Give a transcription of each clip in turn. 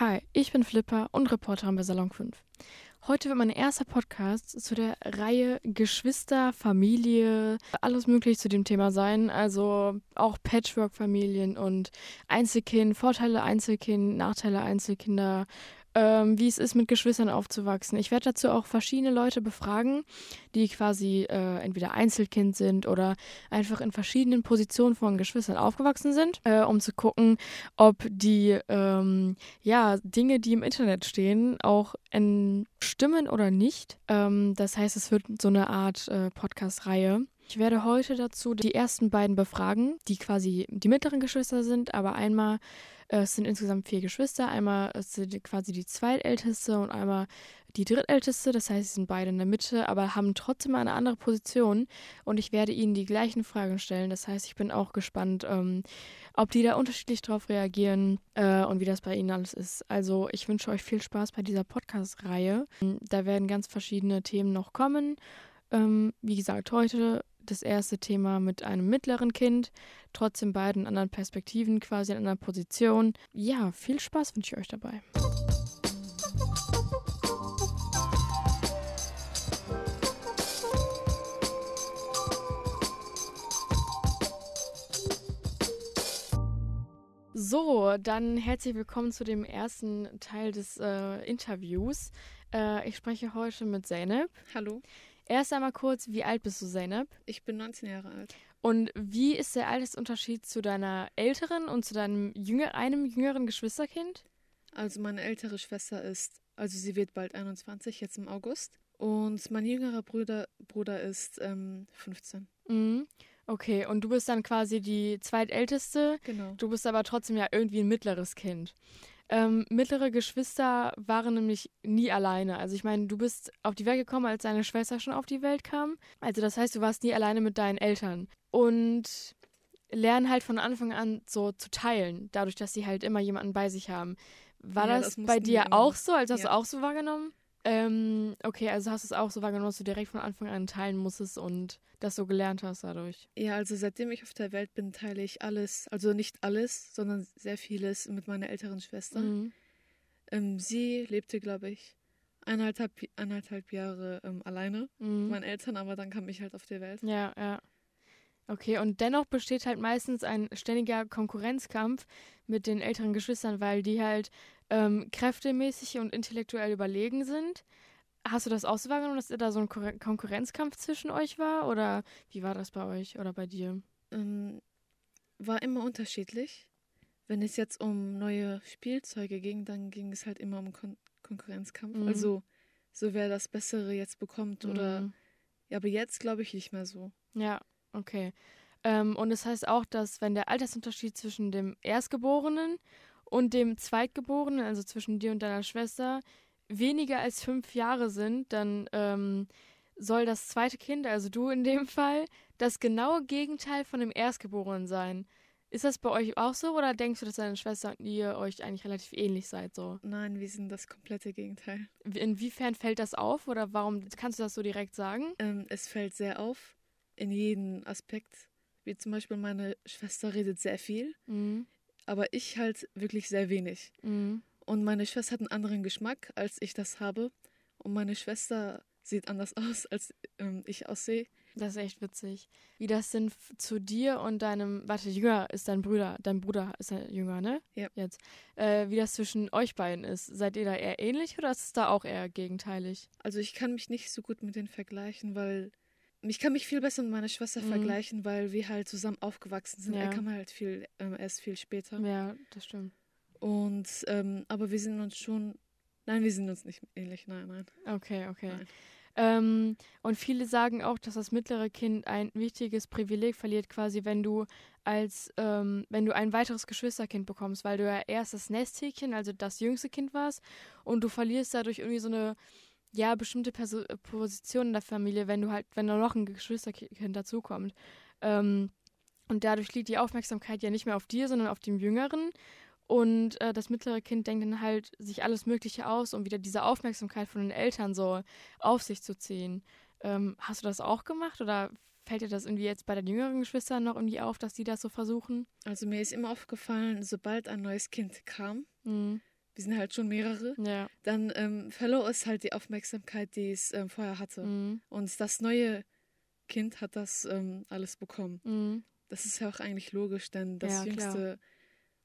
Hi, ich bin Flipper und Reporterin bei Salon 5. Heute wird mein erster Podcast zu der Reihe Geschwister, Familie, alles mögliche zu dem Thema sein. Also auch Patchwork-Familien und Einzelkind, Vorteile Einzelkind, Nachteile Einzelkinder, ähm, wie es ist, mit Geschwistern aufzuwachsen. Ich werde dazu auch verschiedene Leute befragen, die quasi äh, entweder Einzelkind sind oder einfach in verschiedenen Positionen von Geschwistern aufgewachsen sind, äh, um zu gucken, ob die ähm, ja, Dinge, die im Internet stehen, auch stimmen oder nicht. Ähm, das heißt, es wird so eine Art äh, Podcast-Reihe. Ich werde heute dazu die ersten beiden befragen, die quasi die mittleren Geschwister sind, aber einmal äh, es sind insgesamt vier Geschwister. Einmal ist quasi die zweitälteste und einmal die drittälteste. Das heißt, sie sind beide in der Mitte, aber haben trotzdem eine andere Position. Und ich werde ihnen die gleichen Fragen stellen. Das heißt, ich bin auch gespannt, ähm, ob die da unterschiedlich darauf reagieren äh, und wie das bei ihnen alles ist. Also ich wünsche euch viel Spaß bei dieser Podcast-Reihe. Da werden ganz verschiedene Themen noch kommen. Ähm, wie gesagt, heute das erste Thema mit einem mittleren Kind, trotzdem beiden anderen Perspektiven, quasi in einer Position. Ja, viel Spaß wünsche ich euch dabei. So, dann herzlich willkommen zu dem ersten Teil des äh, Interviews. Äh, ich spreche heute mit Zeynep. Hallo. Erst einmal kurz, wie alt bist du, Zeynep? Ich bin 19 Jahre alt. Und wie ist der Altersunterschied zu deiner älteren und zu deinem jünger, einem jüngeren Geschwisterkind? Also meine ältere Schwester ist, also sie wird bald 21, jetzt im August. Und mein jüngerer Bruder, Bruder ist ähm, 15. Mhm. Okay, und du bist dann quasi die zweitälteste. Genau. Du bist aber trotzdem ja irgendwie ein mittleres Kind. Ähm, mittlere Geschwister waren nämlich nie alleine. Also ich meine, du bist auf die Welt gekommen, als deine Schwester schon auf die Welt kam. Also das heißt, du warst nie alleine mit deinen Eltern. Und lernen halt von Anfang an so zu teilen, dadurch, dass sie halt immer jemanden bei sich haben. War ja, das, das bei dir auch so? Also hast ja. du auch so wahrgenommen? Ähm, okay, also hast du es auch so wahrgenommen, dass du direkt von Anfang an teilen musstest und das so gelernt hast dadurch? Ja, also seitdem ich auf der Welt bin, teile ich alles, also nicht alles, sondern sehr vieles mit meiner älteren Schwester. Mhm. Ähm, sie lebte, glaube ich, eineinhalb, eineinhalb Jahre ähm, alleine mhm. mit meinen Eltern, aber dann kam ich halt auf die Welt. Ja, ja. Okay, und dennoch besteht halt meistens ein ständiger Konkurrenzkampf mit den älteren Geschwistern, weil die halt ähm, kräftemäßig und intellektuell überlegen sind. Hast du das auch so wahrgenommen, dass da so ein Konkurrenzkampf zwischen euch war? Oder wie war das bei euch oder bei dir? Ähm, war immer unterschiedlich. Wenn es jetzt um neue Spielzeuge ging, dann ging es halt immer um Kon Konkurrenzkampf. Mhm. Also so wer das Bessere jetzt bekommt oder mhm. ja, aber jetzt glaube ich nicht mehr so. Ja, okay. Ähm, und es das heißt auch, dass wenn der Altersunterschied zwischen dem Erstgeborenen und dem Zweitgeborenen, also zwischen dir und deiner Schwester, weniger als fünf Jahre sind, dann ähm, soll das zweite Kind, also du in dem Fall, das genaue Gegenteil von dem Erstgeborenen sein. Ist das bei euch auch so oder denkst du, dass deine Schwester und ihr euch eigentlich relativ ähnlich seid so? Nein, wir sind das komplette Gegenteil. Inwiefern fällt das auf oder warum kannst du das so direkt sagen? Ähm, es fällt sehr auf in jedem Aspekt. Wie zum Beispiel meine Schwester redet sehr viel. Mhm aber ich halt wirklich sehr wenig. Mhm. Und meine Schwester hat einen anderen Geschmack, als ich das habe. Und meine Schwester sieht anders aus, als ähm, ich aussehe. Das ist echt witzig. Wie das denn zu dir und deinem, warte, jünger ist dein Bruder, dein Bruder ist ja jünger, ne? Ja. Jetzt. Äh, wie das zwischen euch beiden ist. Seid ihr da eher ähnlich oder ist es da auch eher gegenteilig? Also ich kann mich nicht so gut mit denen vergleichen, weil ich kann mich viel besser mit meiner Schwester mhm. vergleichen, weil wir halt zusammen aufgewachsen sind. Ja. Er kam halt viel, ähm, erst viel später. Ja, das stimmt. Und, ähm, aber wir sind uns schon, nein, wir sind uns nicht ähnlich, nein, nein. Okay, okay. Ähm, und viele sagen auch, dass das mittlere Kind ein wichtiges Privileg verliert, quasi, wenn du als, ähm, wenn du ein weiteres Geschwisterkind bekommst, weil du ja erst das Nesthäkchen, also das jüngste Kind warst, und du verlierst dadurch irgendwie so eine ja, bestimmte Perso Positionen in der Familie, wenn du halt, wenn da noch ein Geschwisterkind dazukommt. Ähm, und dadurch liegt die Aufmerksamkeit ja nicht mehr auf dir, sondern auf dem Jüngeren. Und äh, das mittlere Kind denkt dann halt sich alles Mögliche aus, um wieder diese Aufmerksamkeit von den Eltern so auf sich zu ziehen. Ähm, hast du das auch gemacht oder fällt dir das irgendwie jetzt bei den jüngeren Geschwistern noch irgendwie auf, dass die das so versuchen? Also mir ist immer aufgefallen, sobald ein neues Kind kam, mhm wir sind halt schon mehrere, ja. dann ähm, verlor es halt die Aufmerksamkeit, die es ähm, vorher hatte. Mhm. Und das neue Kind hat das ähm, alles bekommen. Mhm. Das ist ja auch eigentlich logisch, denn das ja, Jüngste klar.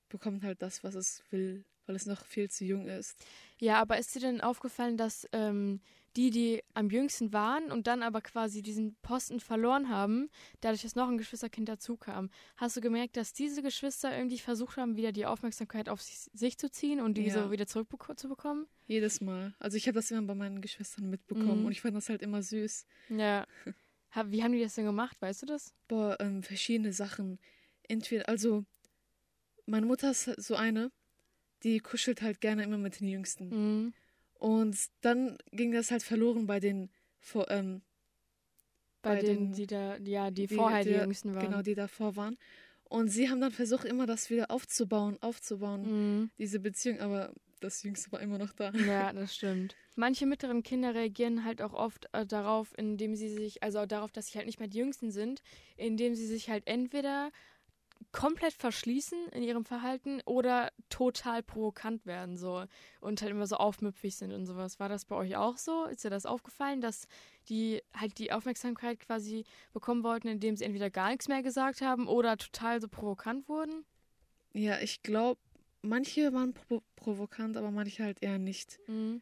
bekommt halt das, was es will, weil es noch viel zu jung ist. Ja, aber ist dir denn aufgefallen, dass ähm, die, die am jüngsten waren und dann aber quasi diesen Posten verloren haben, dadurch, dass noch ein Geschwisterkind dazu kam, hast du gemerkt, dass diese Geschwister irgendwie versucht haben, wieder die Aufmerksamkeit auf sich, sich zu ziehen und die ja. so wieder zurückzubekommen? Jedes Mal. Also ich habe das immer bei meinen Geschwistern mitbekommen mhm. und ich fand das halt immer süß. Ja. Wie haben die das denn gemacht, weißt du das? Boah, ähm, verschiedene Sachen. Entweder, also, meine Mutter ist so eine, die kuschelt halt gerne immer mit den Jüngsten. Mhm. Und dann ging das halt verloren bei den, vor, ähm, bei, bei den, den, die da, ja, die, die vorher die, die, Jüngsten waren. Genau, die davor waren. Und sie haben dann versucht, immer das wieder aufzubauen, aufzubauen, mhm. diese Beziehung, aber das Jüngste war immer noch da. Ja, das stimmt. Manche mittleren Kinder reagieren halt auch oft äh, darauf, indem sie sich, also darauf, dass sie halt nicht mehr die Jüngsten sind, indem sie sich halt entweder komplett verschließen in ihrem Verhalten oder total provokant werden so und halt immer so aufmüpfig sind und sowas. War das bei euch auch so? Ist dir das aufgefallen, dass die halt die Aufmerksamkeit quasi bekommen wollten, indem sie entweder gar nichts mehr gesagt haben oder total so provokant wurden? Ja, ich glaube, manche waren provo provokant, aber manche halt eher nicht. Mhm.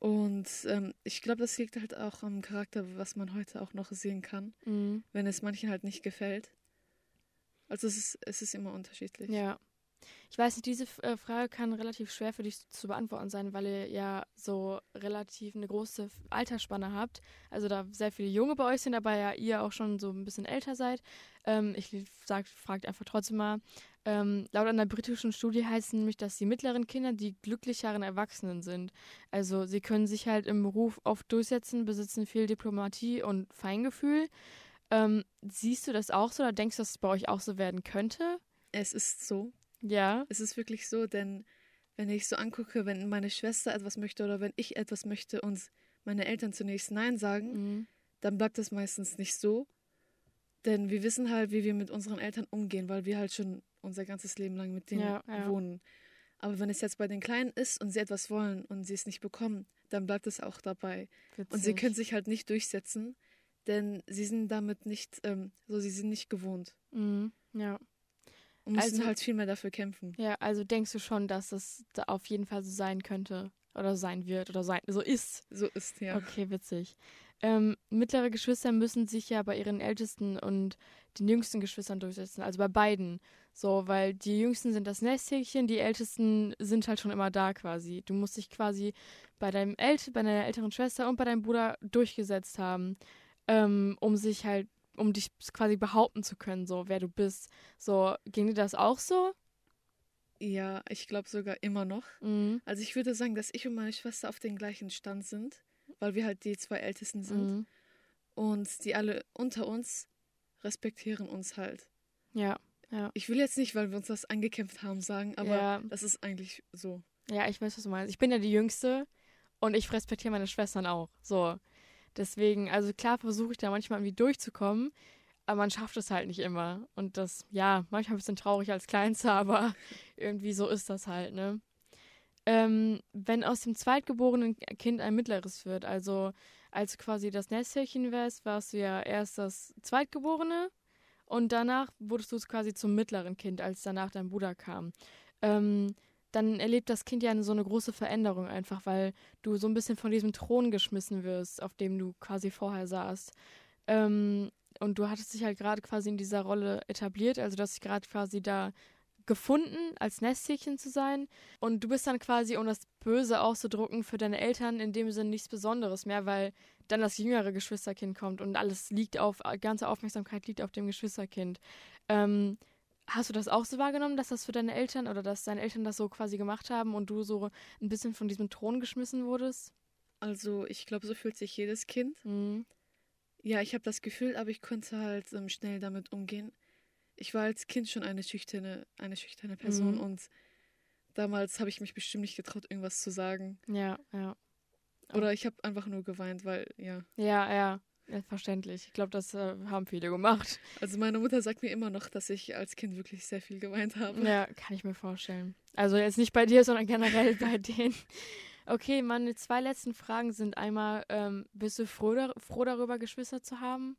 Und ähm, ich glaube, das liegt halt auch am Charakter, was man heute auch noch sehen kann, mhm. wenn es manchen halt nicht gefällt. Also es ist, es ist immer unterschiedlich. Ja. Ich weiß nicht, diese äh, Frage kann relativ schwer für dich zu beantworten sein, weil ihr ja so relativ eine große Altersspanne habt. Also da sehr viele Junge bei euch sind, aber ja ihr auch schon so ein bisschen älter seid. Ähm, ich sag, einfach trotzdem mal. Ähm, laut einer britischen Studie heißt es nämlich, dass die mittleren Kinder die glücklicheren Erwachsenen sind. Also sie können sich halt im Beruf oft durchsetzen, besitzen viel Diplomatie und Feingefühl. Ähm, siehst du das auch so oder denkst du, dass es bei euch auch so werden könnte? Es ist so. Ja. Es ist wirklich so, denn wenn ich so angucke, wenn meine Schwester etwas möchte oder wenn ich etwas möchte und meine Eltern zunächst Nein sagen, mhm. dann bleibt das meistens nicht so. Denn wir wissen halt, wie wir mit unseren Eltern umgehen, weil wir halt schon unser ganzes Leben lang mit denen ja, ja. wohnen. Aber wenn es jetzt bei den Kleinen ist und sie etwas wollen und sie es nicht bekommen, dann bleibt es auch dabei. Witzig. Und sie können sich halt nicht durchsetzen, denn sie sind damit nicht, ähm, so sie sind nicht gewohnt. Mhm, ja. Und müssen also, halt viel mehr dafür kämpfen. Ja, also denkst du schon, dass es da auf jeden Fall so sein könnte oder sein wird oder sein, so ist. So ist, ja. Okay, witzig. Ähm, mittlere Geschwister müssen sich ja bei ihren ältesten und den jüngsten Geschwistern durchsetzen, also bei beiden. So, weil die jüngsten sind das Nesthäkchen, die ältesten sind halt schon immer da quasi. Du musst dich quasi bei deinem El bei deiner älteren Schwester und bei deinem Bruder durchgesetzt haben ähm, um sich halt, um dich quasi behaupten zu können, so wer du bist. So, ging dir das auch so? Ja, ich glaube sogar immer noch. Mhm. Also ich würde sagen, dass ich und meine Schwester auf dem gleichen Stand sind, weil wir halt die zwei Ältesten sind. Mhm. Und die alle unter uns respektieren uns halt. Ja, ja. Ich will jetzt nicht, weil wir uns das angekämpft haben, sagen, aber ja. das ist eigentlich so. Ja, ich weiß, was du meinst. Ich bin ja die Jüngste und ich respektiere meine Schwestern auch. So. Deswegen, also klar versuche ich da manchmal irgendwie durchzukommen, aber man schafft es halt nicht immer. Und das, ja, manchmal ein bisschen traurig als Kleinster, aber irgendwie so ist das halt, ne? Ähm, wenn aus dem zweitgeborenen Kind ein mittleres wird, also als du quasi das Nesthäkchen wärst, warst du ja erst das Zweitgeborene und danach wurdest du quasi zum mittleren Kind, als danach dein Bruder kam. Ähm, dann erlebt das Kind ja so eine große Veränderung einfach, weil du so ein bisschen von diesem Thron geschmissen wirst, auf dem du quasi vorher saßt. Ähm, und du hattest dich halt gerade quasi in dieser Rolle etabliert, also du hast dich gerade quasi da gefunden, als Nesthäkchen zu sein. Und du bist dann quasi, um das Böse auszudrucken, für deine Eltern in dem Sinne nichts Besonderes mehr, weil dann das jüngere Geschwisterkind kommt und alles liegt auf, ganze Aufmerksamkeit liegt auf dem Geschwisterkind. Ähm, Hast du das auch so wahrgenommen, dass das für deine Eltern oder dass deine Eltern das so quasi gemacht haben und du so ein bisschen von diesem Thron geschmissen wurdest? Also ich glaube, so fühlt sich jedes Kind. Mhm. Ja, ich habe das Gefühl, aber ich konnte halt ähm, schnell damit umgehen. Ich war als Kind schon eine schüchterne, eine schüchterne Person mhm. und damals habe ich mich bestimmt nicht getraut, irgendwas zu sagen. Ja, ja. Oder ich habe einfach nur geweint, weil, ja. Ja, ja. Ja, verständlich. Ich glaube, das äh, haben viele gemacht. Also meine Mutter sagt mir immer noch, dass ich als Kind wirklich sehr viel geweint habe. Ja, kann ich mir vorstellen. Also jetzt nicht bei dir, sondern generell bei denen. Okay, meine zwei letzten Fragen sind einmal, ähm, bist du froh, dar froh darüber, Geschwister zu haben?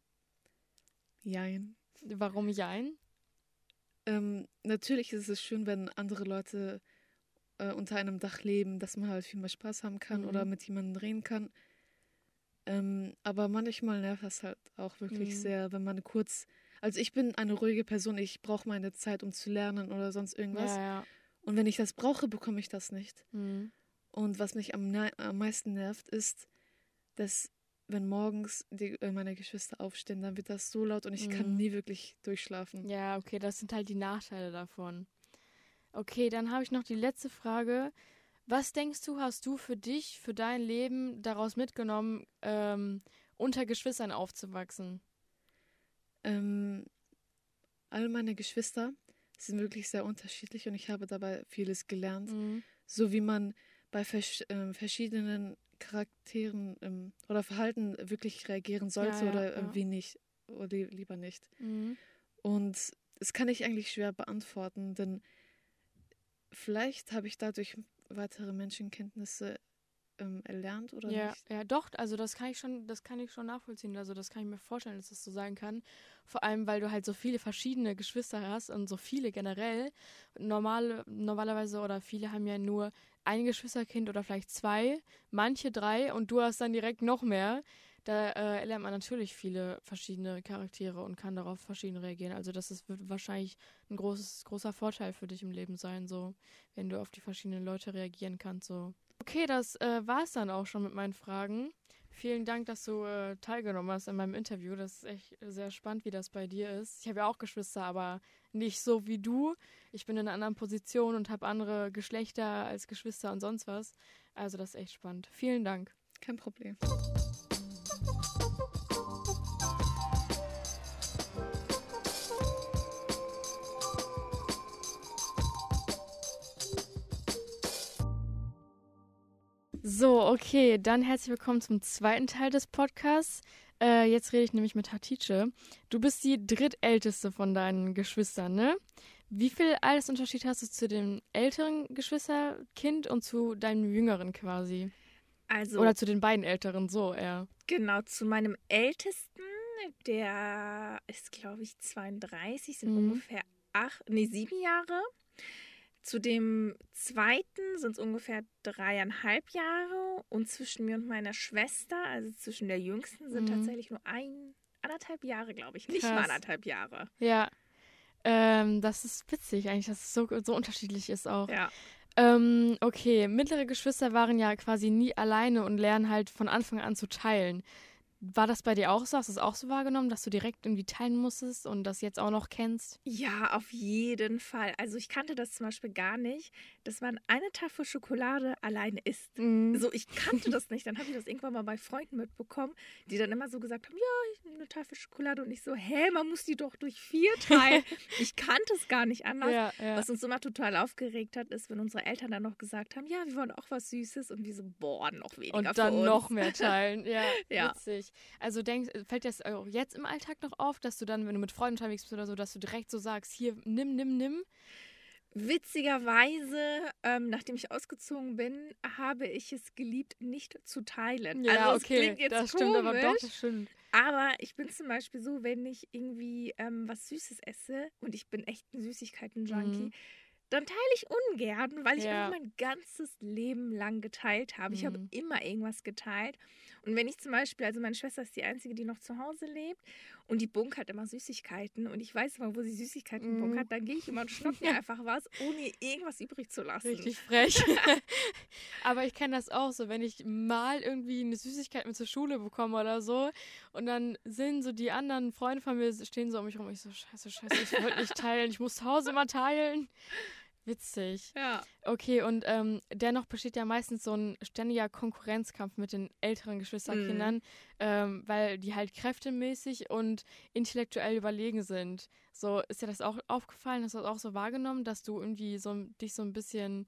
Jein. Warum jein? Ähm, natürlich ist es schön, wenn andere Leute äh, unter einem Dach leben, dass man halt viel mehr Spaß haben kann mhm. oder mit jemandem reden kann. Ähm, aber manchmal nervt das halt auch wirklich mhm. sehr, wenn man kurz. Also ich bin eine ruhige Person, ich brauche meine Zeit, um zu lernen oder sonst irgendwas. Ja, ja. Und wenn ich das brauche, bekomme ich das nicht. Mhm. Und was mich am, am meisten nervt, ist, dass wenn morgens die, äh, meine Geschwister aufstehen, dann wird das so laut und ich mhm. kann nie wirklich durchschlafen. Ja, okay, das sind halt die Nachteile davon. Okay, dann habe ich noch die letzte Frage. Was denkst du, hast du für dich, für dein Leben daraus mitgenommen, ähm, unter Geschwistern aufzuwachsen? Ähm, all meine Geschwister sind wirklich sehr unterschiedlich und ich habe dabei vieles gelernt. Mhm. So wie man bei vers äh, verschiedenen Charakteren ähm, oder Verhalten wirklich reagieren sollte ja, ja, oder ja. wie nicht oder lieber nicht. Mhm. Und das kann ich eigentlich schwer beantworten, denn vielleicht habe ich dadurch weitere Menschenkenntnisse ähm, erlernt oder ja, nicht? Ja, doch, also das kann ich schon, das kann ich schon nachvollziehen. Also das kann ich mir vorstellen, dass das so sein kann. Vor allem, weil du halt so viele verschiedene Geschwister hast und so viele generell. Normal, normalerweise oder viele haben ja nur ein Geschwisterkind oder vielleicht zwei, manche drei und du hast dann direkt noch mehr. Da äh, lernt man natürlich viele verschiedene Charaktere und kann darauf verschieden reagieren. Also das ist, wird wahrscheinlich ein großes, großer Vorteil für dich im Leben sein, so wenn du auf die verschiedenen Leute reagieren kannst. So. Okay, das äh, war es dann auch schon mit meinen Fragen. Vielen Dank, dass du äh, teilgenommen hast in meinem Interview. Das ist echt sehr spannend, wie das bei dir ist. Ich habe ja auch Geschwister, aber nicht so wie du. Ich bin in einer anderen Position und habe andere Geschlechter als Geschwister und sonst was. Also das ist echt spannend. Vielen Dank. Kein Problem. So, okay, dann herzlich willkommen zum zweiten Teil des Podcasts. Äh, jetzt rede ich nämlich mit Hatice. Du bist die drittälteste von deinen Geschwistern, ne? Wie viel Altersunterschied hast du zu dem älteren Geschwisterkind und zu deinem jüngeren quasi? Also. Oder zu den beiden älteren, so eher. Genau, zu meinem ältesten, der ist, glaube ich, 32, sind mhm. ungefähr acht, nee, sieben Jahre. Zu dem zweiten sind es ungefähr dreieinhalb Jahre und zwischen mir und meiner Schwester, also zwischen der jüngsten, sind mhm. tatsächlich nur ein, anderthalb Jahre, glaube ich. Nicht Krass. mal anderthalb Jahre. Ja. Ähm, das ist witzig eigentlich, dass es so, so unterschiedlich ist auch. Ja. Ähm, okay, mittlere Geschwister waren ja quasi nie alleine und lernen halt von Anfang an zu teilen. War das bei dir auch so? Hast du es auch so wahrgenommen, dass du direkt irgendwie teilen musstest und das jetzt auch noch kennst? Ja, auf jeden Fall. Also ich kannte das zum Beispiel gar nicht, dass man eine Tafel Schokolade alleine isst. Mm. So, ich kannte das nicht. Dann habe ich das irgendwann mal bei Freunden mitbekommen, die dann immer so gesagt haben, ja, ich nehme eine Tafel Schokolade und ich so, hä, man muss die doch durch vier teilen. ich kannte es gar nicht anders. Ja, ja. Was uns immer total aufgeregt hat, ist, wenn unsere Eltern dann noch gesagt haben, ja, wir wollen auch was Süßes und wir so, boah, noch weniger Und dann noch mehr teilen. Ja, ja. witzig. Also denk, fällt dir das auch jetzt im Alltag noch auf, dass du dann, wenn du mit Freunden unterwegs bist oder so, dass du direkt so sagst, hier, nimm, nimm, nimm? Witzigerweise, ähm, nachdem ich ausgezogen bin, habe ich es geliebt, nicht zu teilen. Ja, also, okay, klingt jetzt das komisch, stimmt, aber doch, das stimmt. Aber ich bin zum Beispiel so, wenn ich irgendwie ähm, was Süßes esse und ich bin echt ein Süßigkeiten-Junkie, mhm dann teile ich ungern, weil ich ja. mein ganzes Leben lang geteilt habe. Mhm. Ich habe mhm. immer irgendwas geteilt. Und wenn ich zum Beispiel, also meine Schwester ist die Einzige, die noch zu Hause lebt und die bunkert immer Süßigkeiten und ich weiß immer, wo sie Süßigkeiten mm. bunkert, dann gehe ich immer und schnapp mir einfach was, ohne irgendwas übrig zu lassen. Richtig frech. Aber ich kenne das auch so, wenn ich mal irgendwie eine Süßigkeit mit zur Schule bekomme oder so und dann sind so die anderen Freunde von mir, stehen so um mich rum, ich so, scheiße, scheiße, ich wollte nicht teilen, ich muss zu Hause immer teilen. Witzig. Ja. Okay, und ähm, dennoch besteht ja meistens so ein ständiger Konkurrenzkampf mit den älteren Geschwisterkindern, mhm. ähm, weil die halt kräftemäßig und intellektuell überlegen sind. So, ist dir das auch aufgefallen? Hast du das auch so wahrgenommen, dass du irgendwie so dich so ein bisschen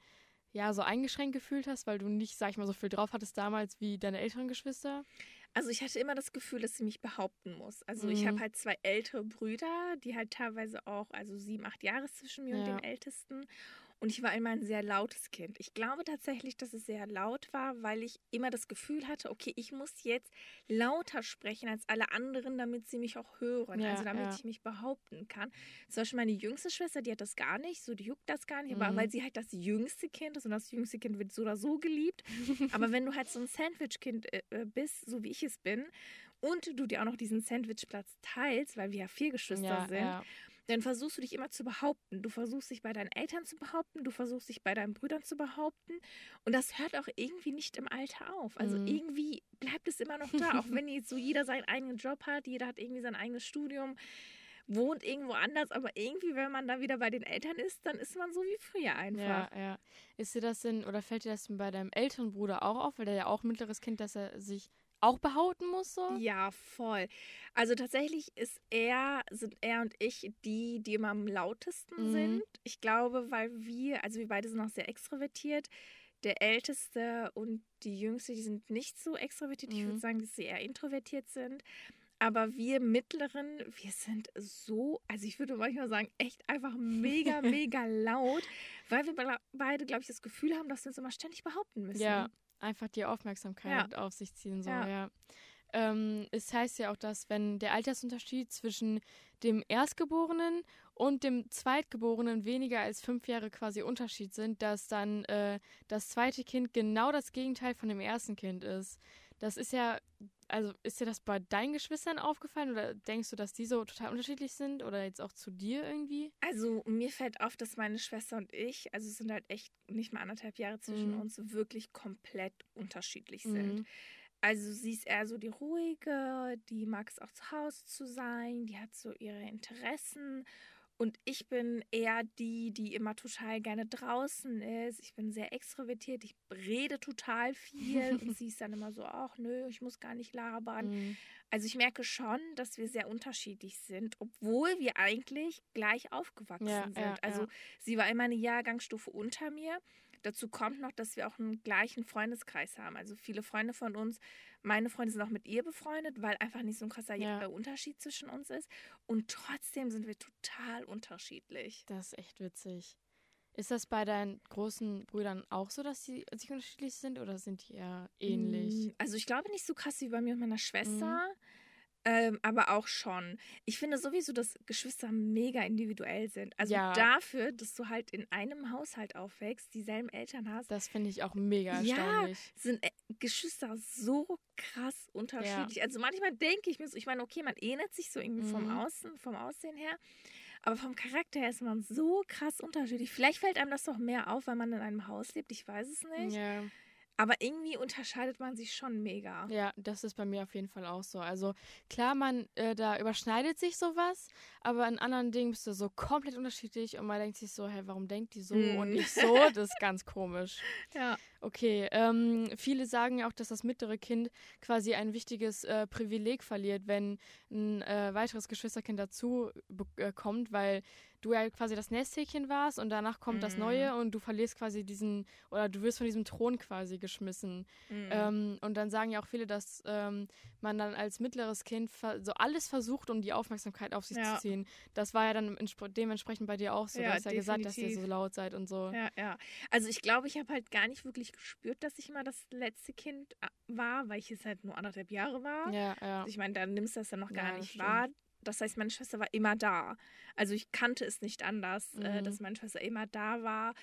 ja, so eingeschränkt gefühlt hast, weil du nicht, sag ich mal, so viel drauf hattest damals wie deine älteren Geschwister? Also ich hatte immer das Gefühl, dass sie mich behaupten muss. Also mhm. ich habe halt zwei ältere Brüder, die halt teilweise auch, also sieben, acht Jahre zwischen mir ja. und dem Ältesten. Und ich war immer ein sehr lautes Kind. Ich glaube tatsächlich, dass es sehr laut war, weil ich immer das Gefühl hatte, okay, ich muss jetzt lauter sprechen als alle anderen, damit sie mich auch hören. Ja, also damit ja. ich mich behaupten kann. Zum Beispiel meine jüngste Schwester, die hat das gar nicht, so die juckt das gar nicht, mhm. aber weil sie halt das jüngste Kind ist und das jüngste Kind wird so oder so geliebt. aber wenn du halt so ein Sandwich-Kind äh, äh, bist, so wie ich es bin, und du dir auch noch diesen Sandwichplatz teilst, weil wir ja vier Geschwister ja, sind dann versuchst du dich immer zu behaupten. Du versuchst dich bei deinen Eltern zu behaupten, du versuchst dich bei deinen Brüdern zu behaupten. Und das hört auch irgendwie nicht im Alter auf. Also mhm. irgendwie bleibt es immer noch da, auch wenn jetzt so jeder seinen eigenen Job hat, jeder hat irgendwie sein eigenes Studium, wohnt irgendwo anders, aber irgendwie, wenn man da wieder bei den Eltern ist, dann ist man so wie früher einfach. Ja, ja. Ist dir das denn, oder fällt dir das denn bei deinem älteren Bruder auch auf, weil der ja auch mittleres Kind, dass er sich auch behaupten muss so? Ja, voll. Also tatsächlich ist er, sind er und ich die, die immer am lautesten mhm. sind. Ich glaube, weil wir, also wir beide sind auch sehr extrovertiert. Der Älteste und die Jüngste, die sind nicht so extrovertiert. Mhm. Ich würde sagen, dass sie eher introvertiert sind. Aber wir Mittleren, wir sind so, also ich würde manchmal sagen, echt einfach mega, mega laut, weil wir beide, glaube ich, das Gefühl haben, dass wir uns immer ständig behaupten müssen. Ja, einfach die Aufmerksamkeit ja. auf sich ziehen. So, ja. ja. Ähm, es heißt ja auch, dass wenn der Altersunterschied zwischen dem Erstgeborenen und dem Zweitgeborenen weniger als fünf Jahre quasi Unterschied sind, dass dann äh, das zweite Kind genau das Gegenteil von dem ersten Kind ist. Das ist ja, also ist dir das bei deinen Geschwistern aufgefallen oder denkst du, dass die so total unterschiedlich sind oder jetzt auch zu dir irgendwie? Also mir fällt auf, dass meine Schwester und ich, also es sind halt echt nicht mal anderthalb Jahre zwischen mhm. uns, wirklich komplett unterschiedlich sind. Mhm. Also sie ist eher so die ruhige, die mag es auch zu Hause zu sein, die hat so ihre Interessen und ich bin eher die, die immer total gerne draußen ist. Ich bin sehr extrovertiert, ich rede total viel und sie ist dann immer so, ach nö, ich muss gar nicht labern. Mhm. Also ich merke schon, dass wir sehr unterschiedlich sind, obwohl wir eigentlich gleich aufgewachsen ja, sind. Ja, also ja. sie war immer eine Jahrgangsstufe unter mir. Dazu kommt noch, dass wir auch einen gleichen Freundeskreis haben. Also viele Freunde von uns, meine Freunde sind auch mit ihr befreundet, weil einfach nicht so ein krasser ja. Unterschied zwischen uns ist. Und trotzdem sind wir total unterschiedlich. Das ist echt witzig. Ist das bei deinen großen Brüdern auch so, dass sie sich unterschiedlich sind oder sind die eher ähnlich? Mm, also ich glaube nicht so krass wie bei mir und meiner Schwester. Mhm. Ähm, aber auch schon. Ich finde sowieso, dass Geschwister mega individuell sind. Also ja. dafür, dass du halt in einem Haushalt aufwächst, dieselben Eltern hast. Das finde ich auch mega erstaunlich. Ja, sind äh, Geschwister so krass unterschiedlich. Ja. Also manchmal denke ich mir so, ich meine, okay, man ähnelt sich so irgendwie mhm. vom Außen, vom Aussehen her. Aber vom Charakter her ist man so krass unterschiedlich. Vielleicht fällt einem das doch mehr auf, weil man in einem Haus lebt. Ich weiß es nicht. Ja. Aber irgendwie unterscheidet man sich schon mega. Ja, das ist bei mir auf jeden Fall auch so. Also klar, man, äh, da überschneidet sich sowas, aber in anderen Dingen bist du so komplett unterschiedlich und man denkt sich so, hey, warum denkt die so mm. und nicht so? Das ist ganz komisch. Ja. Okay, ähm, viele sagen ja auch, dass das mittlere Kind quasi ein wichtiges äh, Privileg verliert, wenn ein äh, weiteres Geschwisterkind dazu äh, kommt, weil du ja quasi das Nesthäkchen warst und danach kommt mhm. das Neue und du verlierst quasi diesen, oder du wirst von diesem Thron quasi geschmissen. Mhm. Ähm, und dann sagen ja auch viele, dass ähm, man dann als mittleres Kind so alles versucht, um die Aufmerksamkeit auf sich ja. zu ziehen. Das war ja dann dementsprechend bei dir auch so. Ja, du hast ja gesagt, dass ihr so laut seid und so. Ja, ja. Also ich glaube, ich habe halt gar nicht wirklich gespürt, dass ich immer das letzte Kind äh, war, weil ich es halt nur anderthalb Jahre war. Ja, ja. Also ich meine, da nimmst du das dann noch gar ja, nicht stimmt. wahr. Das heißt, meine Schwester war immer da. Also ich kannte es nicht anders, äh, mhm. äh, dass meine Schwester immer da war,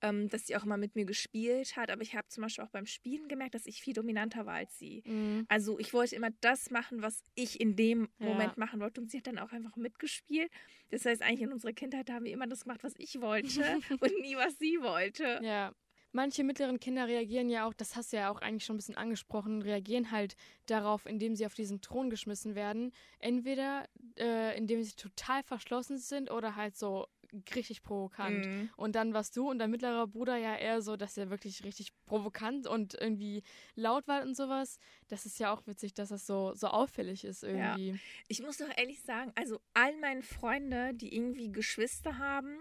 dass sie auch immer mit mir gespielt hat. Aber ich habe zum Beispiel auch beim Spielen gemerkt, dass ich viel dominanter war als sie. Mhm. Also ich wollte immer das machen, was ich in dem ja. Moment machen wollte. Und sie hat dann auch einfach mitgespielt. Das heißt, eigentlich in unserer Kindheit haben wir immer das gemacht, was ich wollte und nie, was sie wollte. Ja, manche mittleren Kinder reagieren ja auch, das hast du ja auch eigentlich schon ein bisschen angesprochen, reagieren halt darauf, indem sie auf diesen Thron geschmissen werden. Entweder äh, indem sie total verschlossen sind oder halt so richtig provokant. Mhm. Und dann warst du und dein mittlerer Bruder ja eher so, dass er wirklich richtig provokant und irgendwie laut war und sowas. Das ist ja auch witzig, dass das so, so auffällig ist irgendwie. Ja. Ich muss doch ehrlich sagen, also all meine Freunde, die irgendwie Geschwister haben,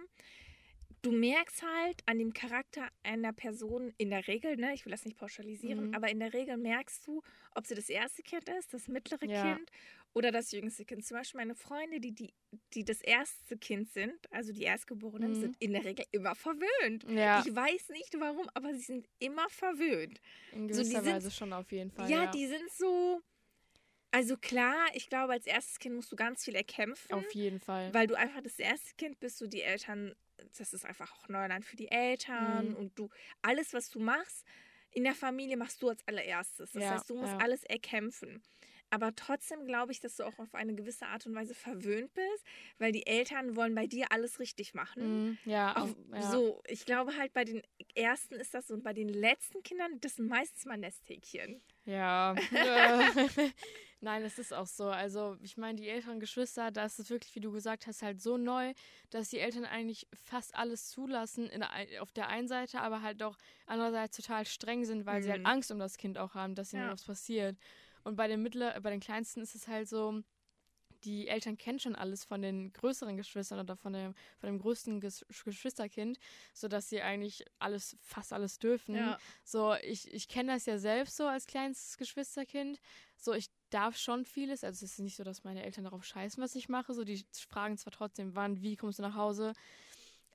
du merkst halt an dem Charakter einer Person in der Regel, ne, ich will das nicht pauschalisieren, mhm. aber in der Regel merkst du, ob sie das erste Kind ist, das mittlere ja. Kind oder das jüngste Kind. Zum Beispiel meine Freunde, die, die, die das erste Kind sind, also die Erstgeborenen, mhm. sind in der Regel immer verwöhnt. Ja. Ich weiß nicht warum, aber sie sind immer verwöhnt. In gewisser so, Weise sind, schon auf jeden Fall. Ja, ja, die sind so. Also klar, ich glaube, als erstes Kind musst du ganz viel erkämpfen. Auf jeden Fall. Weil du einfach das erste Kind bist, so die Eltern, das ist einfach auch Neuland für die Eltern mhm. und du, alles, was du machst, in der Familie machst du als allererstes. Das ja, heißt, du musst ja. alles erkämpfen. Aber trotzdem glaube ich, dass du auch auf eine gewisse Art und Weise verwöhnt bist, weil die Eltern wollen bei dir alles richtig machen. Mm, ja, auch, ja, So, ich glaube halt bei den ersten ist das so und bei den letzten Kindern, das sind meistens mal Nesthäkchen. Ja. Nein, es ist auch so. Also, ich meine, die älteren Geschwister, da ist es wirklich, wie du gesagt hast, halt so neu, dass die Eltern eigentlich fast alles zulassen der, auf der einen Seite, aber halt auch andererseits total streng sind, weil mhm. sie halt mhm. Angst um das Kind auch haben, dass ihnen ja. was passiert. Und bei den Mittler, bei den Kleinsten ist es halt so, die Eltern kennen schon alles von den größeren Geschwistern oder von dem, von dem größten Ges Geschwisterkind, sodass sie eigentlich alles, fast alles dürfen. Ja. So, ich, ich kenne das ja selbst so als kleinstes Geschwisterkind. So, ich darf schon vieles. Also es ist nicht so, dass meine Eltern darauf scheißen, was ich mache. So, die fragen zwar trotzdem, wann, wie kommst du nach Hause.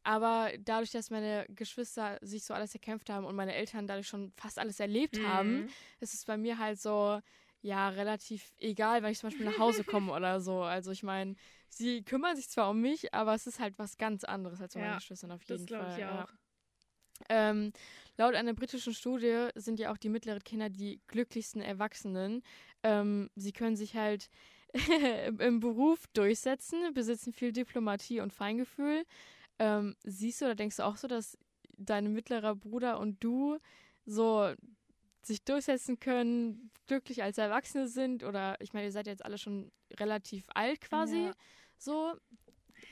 Aber dadurch, dass meine Geschwister sich so alles erkämpft haben und meine Eltern dadurch schon fast alles erlebt mhm. haben, ist es bei mir halt so, ja relativ egal, wenn ich zum Beispiel nach Hause komme oder so. Also ich meine, sie kümmern sich zwar um mich, aber es ist halt was ganz anderes als meine ja, Geschwister auf jeden das Fall. Ich auch. Ähm, laut einer britischen Studie sind ja auch die mittleren Kinder die glücklichsten Erwachsenen. Ähm, sie können sich halt im Beruf durchsetzen, besitzen viel Diplomatie und Feingefühl. Ähm, siehst du oder denkst du auch so, dass dein mittlerer Bruder und du so sich durchsetzen können, glücklich als Erwachsene sind oder ich meine, ihr seid jetzt alle schon relativ alt quasi. Ja. So,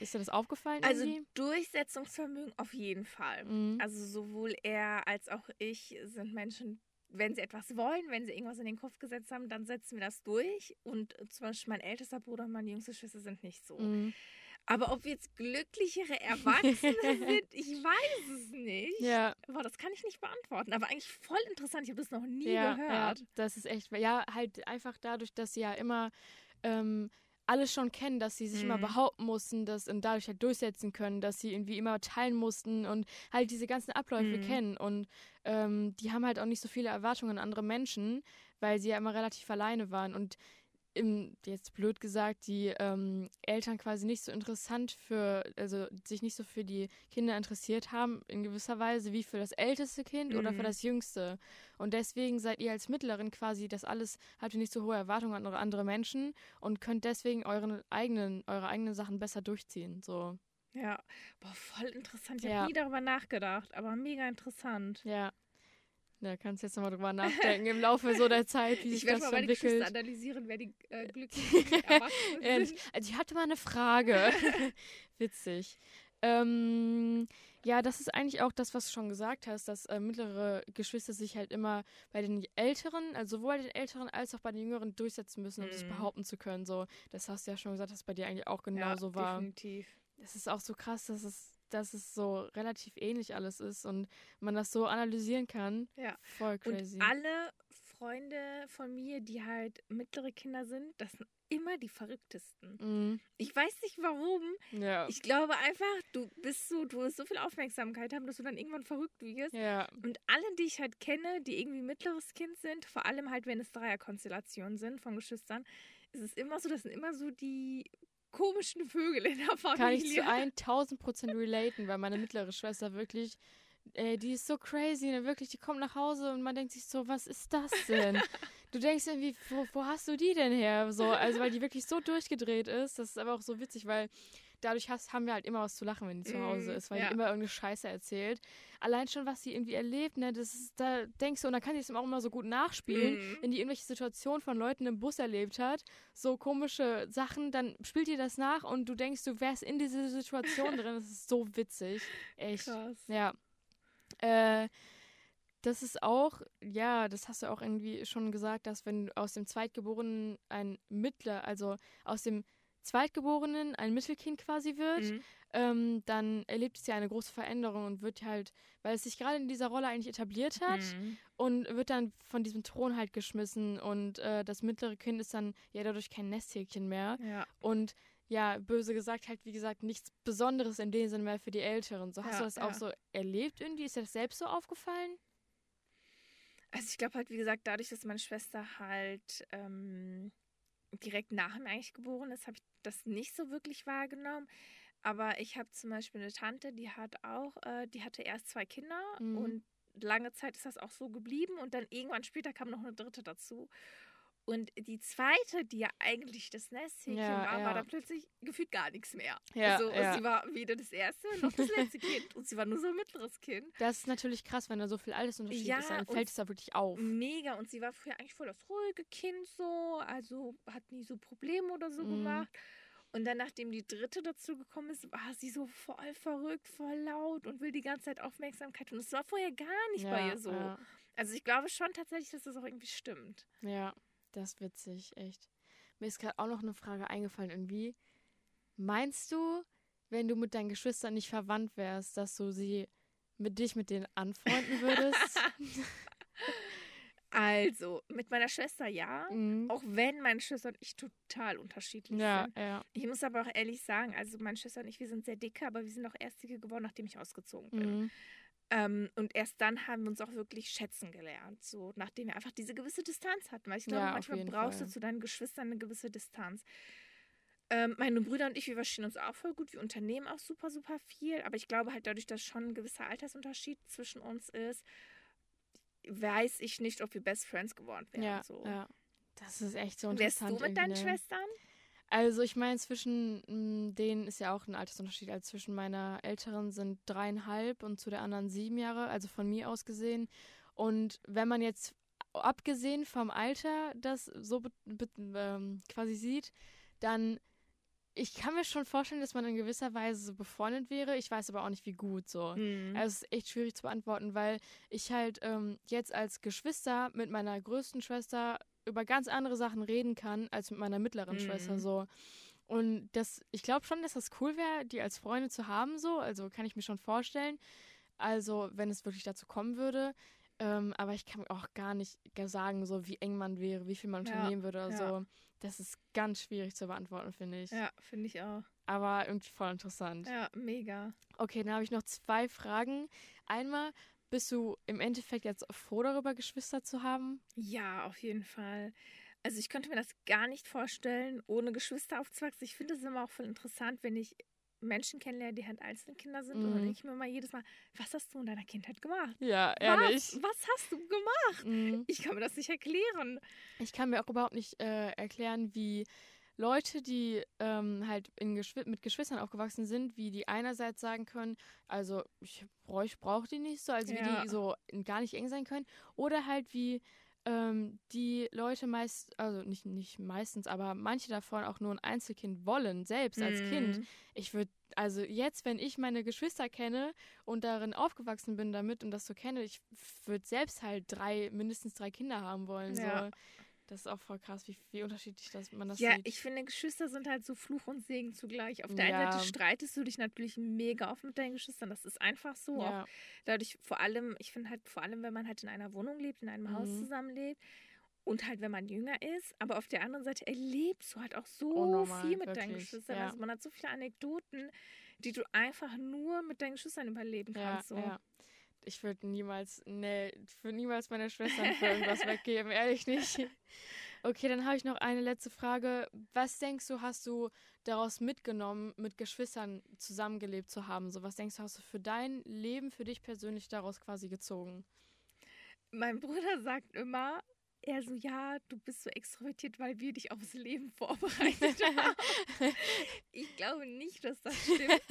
ist dir das aufgefallen? Also irgendwie? Durchsetzungsvermögen auf jeden Fall. Mhm. Also sowohl er als auch ich sind Menschen, wenn sie etwas wollen, wenn sie irgendwas in den Kopf gesetzt haben, dann setzen wir das durch. Und zum Beispiel mein ältester Bruder und meine jüngste Schwester sind nicht so. Mhm. Aber ob wir jetzt glücklichere Erwachsene sind, ich weiß es nicht. Ja. Boah, das kann ich nicht beantworten. Aber eigentlich voll interessant. Ich habe das noch nie ja, gehört. Ja, das ist echt, ja, halt einfach dadurch, dass sie ja immer ähm, alles schon kennen, dass sie sich mhm. immer behaupten mussten, dass und dadurch halt durchsetzen können, dass sie irgendwie immer teilen mussten und halt diese ganzen Abläufe mhm. kennen. Und ähm, die haben halt auch nicht so viele Erwartungen an andere Menschen, weil sie ja immer relativ alleine waren. Und im, jetzt blöd gesagt, die ähm, Eltern quasi nicht so interessant für, also sich nicht so für die Kinder interessiert haben, in gewisser Weise, wie für das älteste Kind mhm. oder für mhm. das jüngste. Und deswegen seid ihr als Mittlerin quasi das alles, habt ihr nicht so hohe Erwartungen an andere Menschen und könnt deswegen euren eigenen, eure eigenen Sachen besser durchziehen. So. Ja, boah, voll interessant. Ich ja. habe nie darüber nachgedacht, aber mega interessant. Ja. Da kannst du jetzt nochmal drüber nachdenken im Laufe so der Zeit, wie sich das mal entwickelt. Ich analysieren, wer die äh, Erwachsenen sind. Also ich hatte mal eine Frage. Witzig. Ähm, ja, das ist eigentlich auch das, was du schon gesagt hast, dass äh, mittlere Geschwister sich halt immer bei den Älteren, also sowohl bei den Älteren als auch bei den Jüngeren durchsetzen müssen, um mhm. sich behaupten zu können. So, das hast du ja schon gesagt, dass es bei dir eigentlich auch genauso ja, war. Definitiv. Das ist auch so krass, dass es dass es so relativ ähnlich alles ist und man das so analysieren kann. Ja. Voll crazy. Und alle Freunde von mir, die halt mittlere Kinder sind, das sind immer die verrücktesten. Mhm. Ich weiß nicht warum. Ja. Ich glaube einfach, du bist so, du wirst so viel Aufmerksamkeit haben, dass du dann irgendwann verrückt wirst. Ja. Und alle, die ich halt kenne, die irgendwie mittleres Kind sind, vor allem halt, wenn es Dreierkonstellationen sind von Geschwistern, ist es immer so, das sind immer so die komischen Vögel in der Familie. Kann ich zu 1000 Prozent relaten, weil meine mittlere Schwester wirklich, ey, die ist so crazy, ne? wirklich, die kommt nach Hause und man denkt sich so, was ist das denn? du denkst irgendwie, wo, wo hast du die denn her? So, also weil die wirklich so durchgedreht ist, das ist aber auch so witzig, weil dadurch hast, haben wir halt immer was zu lachen, wenn die zu Hause mm, ist, weil ja. die immer irgendeine Scheiße erzählt. Allein schon, was sie irgendwie erlebt, ne, das ist, da denkst du, und dann kann sie es auch immer so gut nachspielen, mm. wenn die irgendwelche Situationen von Leuten im Bus erlebt hat, so komische Sachen, dann spielt ihr das nach und du denkst, du wärst in diese Situation drin. Das ist so witzig. Echt. Krass. Ja. Äh, das ist auch, ja, das hast du auch irgendwie schon gesagt, dass wenn aus dem Zweitgeborenen ein Mittler, also aus dem Zweitgeborenen ein Mittelkind quasi wird, mhm. ähm, dann erlebt sie eine große Veränderung und wird halt, weil es sich gerade in dieser Rolle eigentlich etabliert hat mhm. und wird dann von diesem Thron halt geschmissen und äh, das mittlere Kind ist dann ja dadurch kein Nesthäkchen mehr. Ja. Und ja, böse gesagt, halt wie gesagt, nichts Besonderes in dem Sinne mehr für die Älteren. So, hast ja, du das ja. auch so erlebt irgendwie? Ist dir das selbst so aufgefallen? Also ich glaube halt, wie gesagt, dadurch, dass meine Schwester halt ähm, direkt nach mir eigentlich geboren ist, habe ich das nicht so wirklich wahrgenommen. Aber ich habe zum Beispiel eine Tante, die hat auch, äh, die hatte erst zwei Kinder mhm. und lange Zeit ist das auch so geblieben und dann irgendwann später kam noch eine dritte dazu. Und die zweite, die ja eigentlich das Nesthäkchen ja, war, ja. war da plötzlich gefühlt gar nichts mehr. Ja, also ja. sie war weder das erste noch das letzte Kind und sie war nur so ein mittleres Kind. Das ist natürlich krass, wenn da so viel Altersunterschied ja, ist, dann fällt es da wirklich auf. Mega und sie war früher eigentlich voll das ruhige Kind so, also hat nie so Probleme oder so mhm. gemacht. Und dann, nachdem die dritte dazu gekommen ist, war sie so voll verrückt, voll laut und will die ganze Zeit Aufmerksamkeit. Und es war vorher gar nicht bei ihr so. Also ich glaube schon tatsächlich, dass das auch irgendwie stimmt. Ja. Das ist witzig, echt. Mir ist gerade auch noch eine Frage eingefallen irgendwie. Meinst du, wenn du mit deinen Geschwistern nicht verwandt wärst, dass du sie mit dich mit denen anfreunden würdest? Also, mit meiner Schwester ja, mhm. auch wenn meine Schwester und ich total unterschiedlich ja, sind. Ja. Ich muss aber auch ehrlich sagen, also meine Schwester und ich, wir sind sehr dicke, aber wir sind auch Erstige geworden, nachdem ich ausgezogen bin. Mhm. Ähm, und erst dann haben wir uns auch wirklich schätzen gelernt, so nachdem wir einfach diese gewisse Distanz hatten. Weil ich glaube, ja, manchmal brauchst Fall. du zu deinen Geschwistern eine gewisse Distanz. Ähm, meine Brüder und ich, wir verstehen uns auch voll gut. Wir unternehmen auch super, super viel. Aber ich glaube halt dadurch, dass schon ein gewisser Altersunterschied zwischen uns ist, weiß ich nicht, ob wir Best Friends geworden wären. Ja, so. ja. Das ist echt so interessant. Wärst du mit deinen ne? Schwestern? Also ich meine, zwischen mm, denen ist ja auch ein Altersunterschied. Also zwischen meiner älteren sind dreieinhalb und zu der anderen sieben Jahre, also von mir aus gesehen. Und wenn man jetzt abgesehen vom Alter das so ähm, quasi sieht, dann ich kann mir schon vorstellen, dass man in gewisser Weise so befreundet wäre. Ich weiß aber auch nicht, wie gut so. Mhm. Also es ist echt schwierig zu beantworten, weil ich halt ähm, jetzt als Geschwister mit meiner größten Schwester über ganz andere Sachen reden kann als mit meiner mittleren mhm. Schwester so. Und das, ich glaube schon, dass das cool wäre, die als Freunde zu haben so. Also kann ich mir schon vorstellen. Also wenn es wirklich dazu kommen würde. Ähm, aber ich kann auch gar nicht sagen, so wie eng man wäre, wie viel man unternehmen ja, würde oder ja. so. Das ist ganz schwierig zu beantworten, finde ich. Ja, finde ich auch. Aber irgendwie voll interessant. Ja, mega. Okay, dann habe ich noch zwei Fragen. Einmal, bist du im Endeffekt jetzt froh darüber, Geschwister zu haben? Ja, auf jeden Fall. Also ich könnte mir das gar nicht vorstellen, ohne Geschwister aufzuwachsen. Ich finde es immer auch voll interessant, wenn ich Menschen kennenlerne, die halt Einzelkinder sind. Mhm. Und dann mhm. denke ich mir mal jedes Mal, was hast du in deiner Kindheit gemacht? Ja, ehrlich. Was, was hast du gemacht? Mhm. Ich kann mir das nicht erklären. Ich kann mir auch überhaupt nicht äh, erklären, wie Leute, die ähm, halt Geschw mit Geschwistern aufgewachsen sind, wie die einerseits sagen können, also ich, brauche die nicht so, also ja. wie die so gar nicht eng sein können, oder halt wie ähm, die Leute meist, also nicht, nicht meistens, aber manche davon auch nur ein Einzelkind wollen, selbst als mhm. Kind. Ich würde, also jetzt, wenn ich meine Geschwister kenne und darin aufgewachsen bin damit und das so kenne, ich würde selbst halt drei, mindestens drei Kinder haben wollen. Ja. So. Das ist auch voll krass, wie, wie unterschiedlich das, man das ja, sieht. Ja, ich finde, Geschwister sind halt so Fluch und Segen zugleich. Auf der ja. einen Seite streitest du dich natürlich mega oft mit deinen Geschwistern. Das ist einfach so. Ja. Auch dadurch vor allem, ich finde halt vor allem, wenn man halt in einer Wohnung lebt, in einem mhm. Haus zusammenlebt und halt, wenn man jünger ist. Aber auf der anderen Seite erlebst du halt auch so Unnormal, viel mit wirklich. deinen Geschwistern. Ja. Also man hat so viele Anekdoten, die du einfach nur mit deinen Geschwistern überleben kannst. So. Ja ich würde niemals, nee, für niemals meine Schwestern für irgendwas weggeben, ehrlich nicht. Okay, dann habe ich noch eine letzte Frage. Was denkst du, hast du daraus mitgenommen, mit Geschwistern zusammengelebt zu haben? So, was denkst du, hast du für dein Leben, für dich persönlich daraus quasi gezogen? Mein Bruder sagt immer, er so, ja, du bist so extrovertiert, weil wir dich aufs Leben vorbereitet haben. ich glaube nicht, dass das stimmt.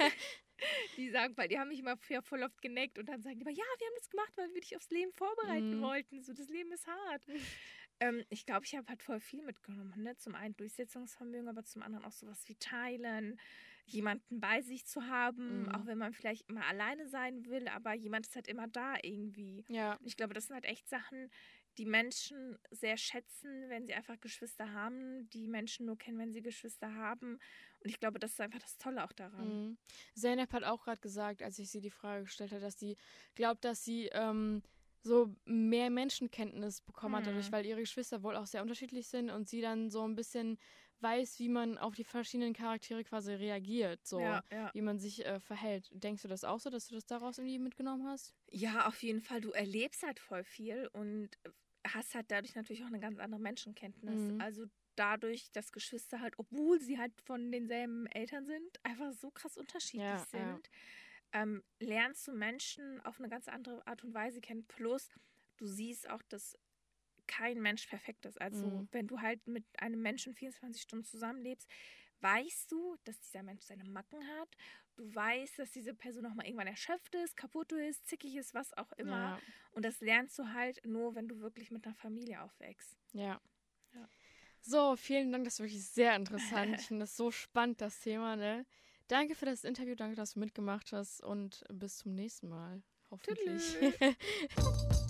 Die sagen, weil die haben mich immer voll oft geneckt und dann sagen die immer, ja, wir haben das gemacht, weil wir dich aufs Leben vorbereiten mhm. wollten. So, das Leben ist hart. Ähm, ich glaube, ich habe halt voll viel mitgenommen. Ne? Zum einen Durchsetzungsvermögen, aber zum anderen auch sowas wie Teilen, jemanden bei sich zu haben, mhm. auch wenn man vielleicht immer alleine sein will, aber jemand ist halt immer da irgendwie. Ja. ich glaube, das sind halt echt Sachen, die Menschen sehr schätzen, wenn sie einfach Geschwister haben, die Menschen nur kennen, wenn sie Geschwister haben. Und ich glaube, das ist einfach das Tolle auch daran. Mhm. Zeynep hat auch gerade gesagt, als ich sie die Frage gestellt habe, dass sie glaubt, dass sie ähm, so mehr Menschenkenntnis bekommen hat, dadurch, mhm. weil ihre Geschwister wohl auch sehr unterschiedlich sind und sie dann so ein bisschen weiß, wie man auf die verschiedenen Charaktere quasi reagiert, so ja, ja. wie man sich äh, verhält. Denkst du das auch so, dass du das daraus irgendwie mitgenommen hast? Ja, auf jeden Fall. Du erlebst halt voll viel und hast halt dadurch natürlich auch eine ganz andere Menschenkenntnis. Mhm. Also dadurch, dass Geschwister halt, obwohl sie halt von denselben Eltern sind, einfach so krass unterschiedlich ja, sind ähm, lernst du Menschen auf eine ganz andere Art und Weise kennen. Plus, du siehst auch, dass kein Mensch perfekt ist. Also, mhm. wenn du halt mit einem Menschen 24 Stunden zusammenlebst, weißt du, dass dieser Mensch seine Macken hat. Du weißt, dass diese Person auch mal irgendwann erschöpft ist, kaputt ist, zickig ist, was auch immer. Ja. Und das lernst du halt nur, wenn du wirklich mit einer Familie aufwächst. Ja. ja. So, vielen Dank, das ist wirklich sehr interessant. ich finde das so spannend, das Thema, ne? Danke für das Interview, danke, dass du mitgemacht hast und bis zum nächsten Mal. Hoffentlich.